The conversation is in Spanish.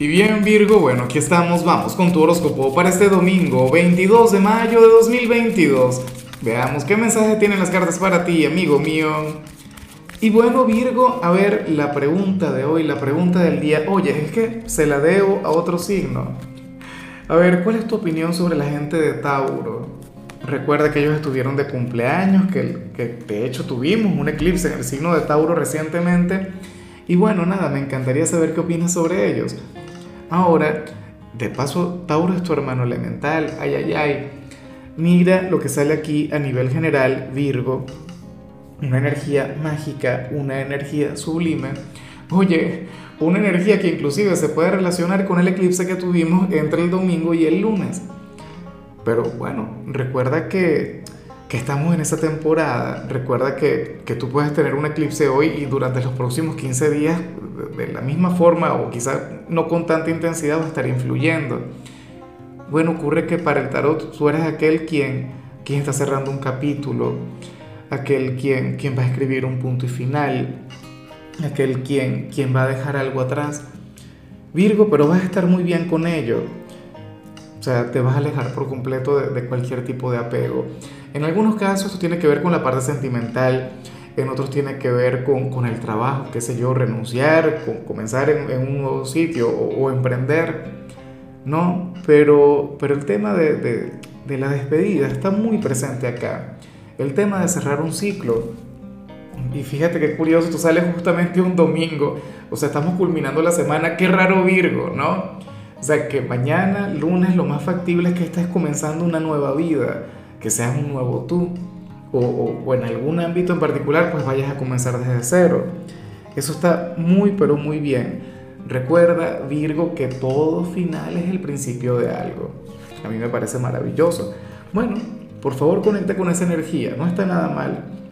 Y bien Virgo, bueno, aquí estamos, vamos con tu horóscopo para este domingo 22 de mayo de 2022. Veamos qué mensaje tienen las cartas para ti, amigo mío. Y bueno Virgo, a ver, la pregunta de hoy, la pregunta del día, oye, es que se la debo a otro signo. A ver, ¿cuál es tu opinión sobre la gente de Tauro? Recuerda que ellos estuvieron de cumpleaños, que, que de hecho tuvimos un eclipse en el signo de Tauro recientemente. Y bueno, nada, me encantaría saber qué opinas sobre ellos. Ahora, de paso, Tauro es tu hermano elemental, ay, ay, ay. Mira lo que sale aquí a nivel general, Virgo. Una energía mágica, una energía sublime. Oye, una energía que inclusive se puede relacionar con el eclipse que tuvimos entre el domingo y el lunes. Pero bueno, recuerda que, que estamos en esa temporada. Recuerda que, que tú puedes tener un eclipse hoy y durante los próximos 15 días de la misma forma o quizá no con tanta intensidad va a estar influyendo. Bueno, ocurre que para el tarot tú eres aquel quien, quien está cerrando un capítulo, aquel quien, quien va a escribir un punto y final, aquel quien, quien va a dejar algo atrás. Virgo, pero vas a estar muy bien con ello. Sea, te vas a alejar por completo de, de cualquier tipo de apego. En algunos casos esto tiene que ver con la parte sentimental, en otros tiene que ver con, con el trabajo, qué sé yo, renunciar, con, comenzar en, en, un nuevo sitio o, o, emprender, ¿no? Pero, pero el tema de, de, de la despedida está muy presente acá. El tema de cerrar un ciclo. Y fíjate qué curioso, tú sales justamente un domingo, o sea, estamos culminando la semana, qué raro Virgo, ¿no? O sea, que mañana, lunes, lo más factible es que estés comenzando una nueva vida, que seas un nuevo tú o, en algún ámbito en particular, pues vayas a comenzar desde cero. Eso está muy, pero muy bien. Recuerda, Virgo, que todo final es el principio de algo. A mí me parece maravilloso. Bueno, por favor conecta con esa energía, no está nada mal.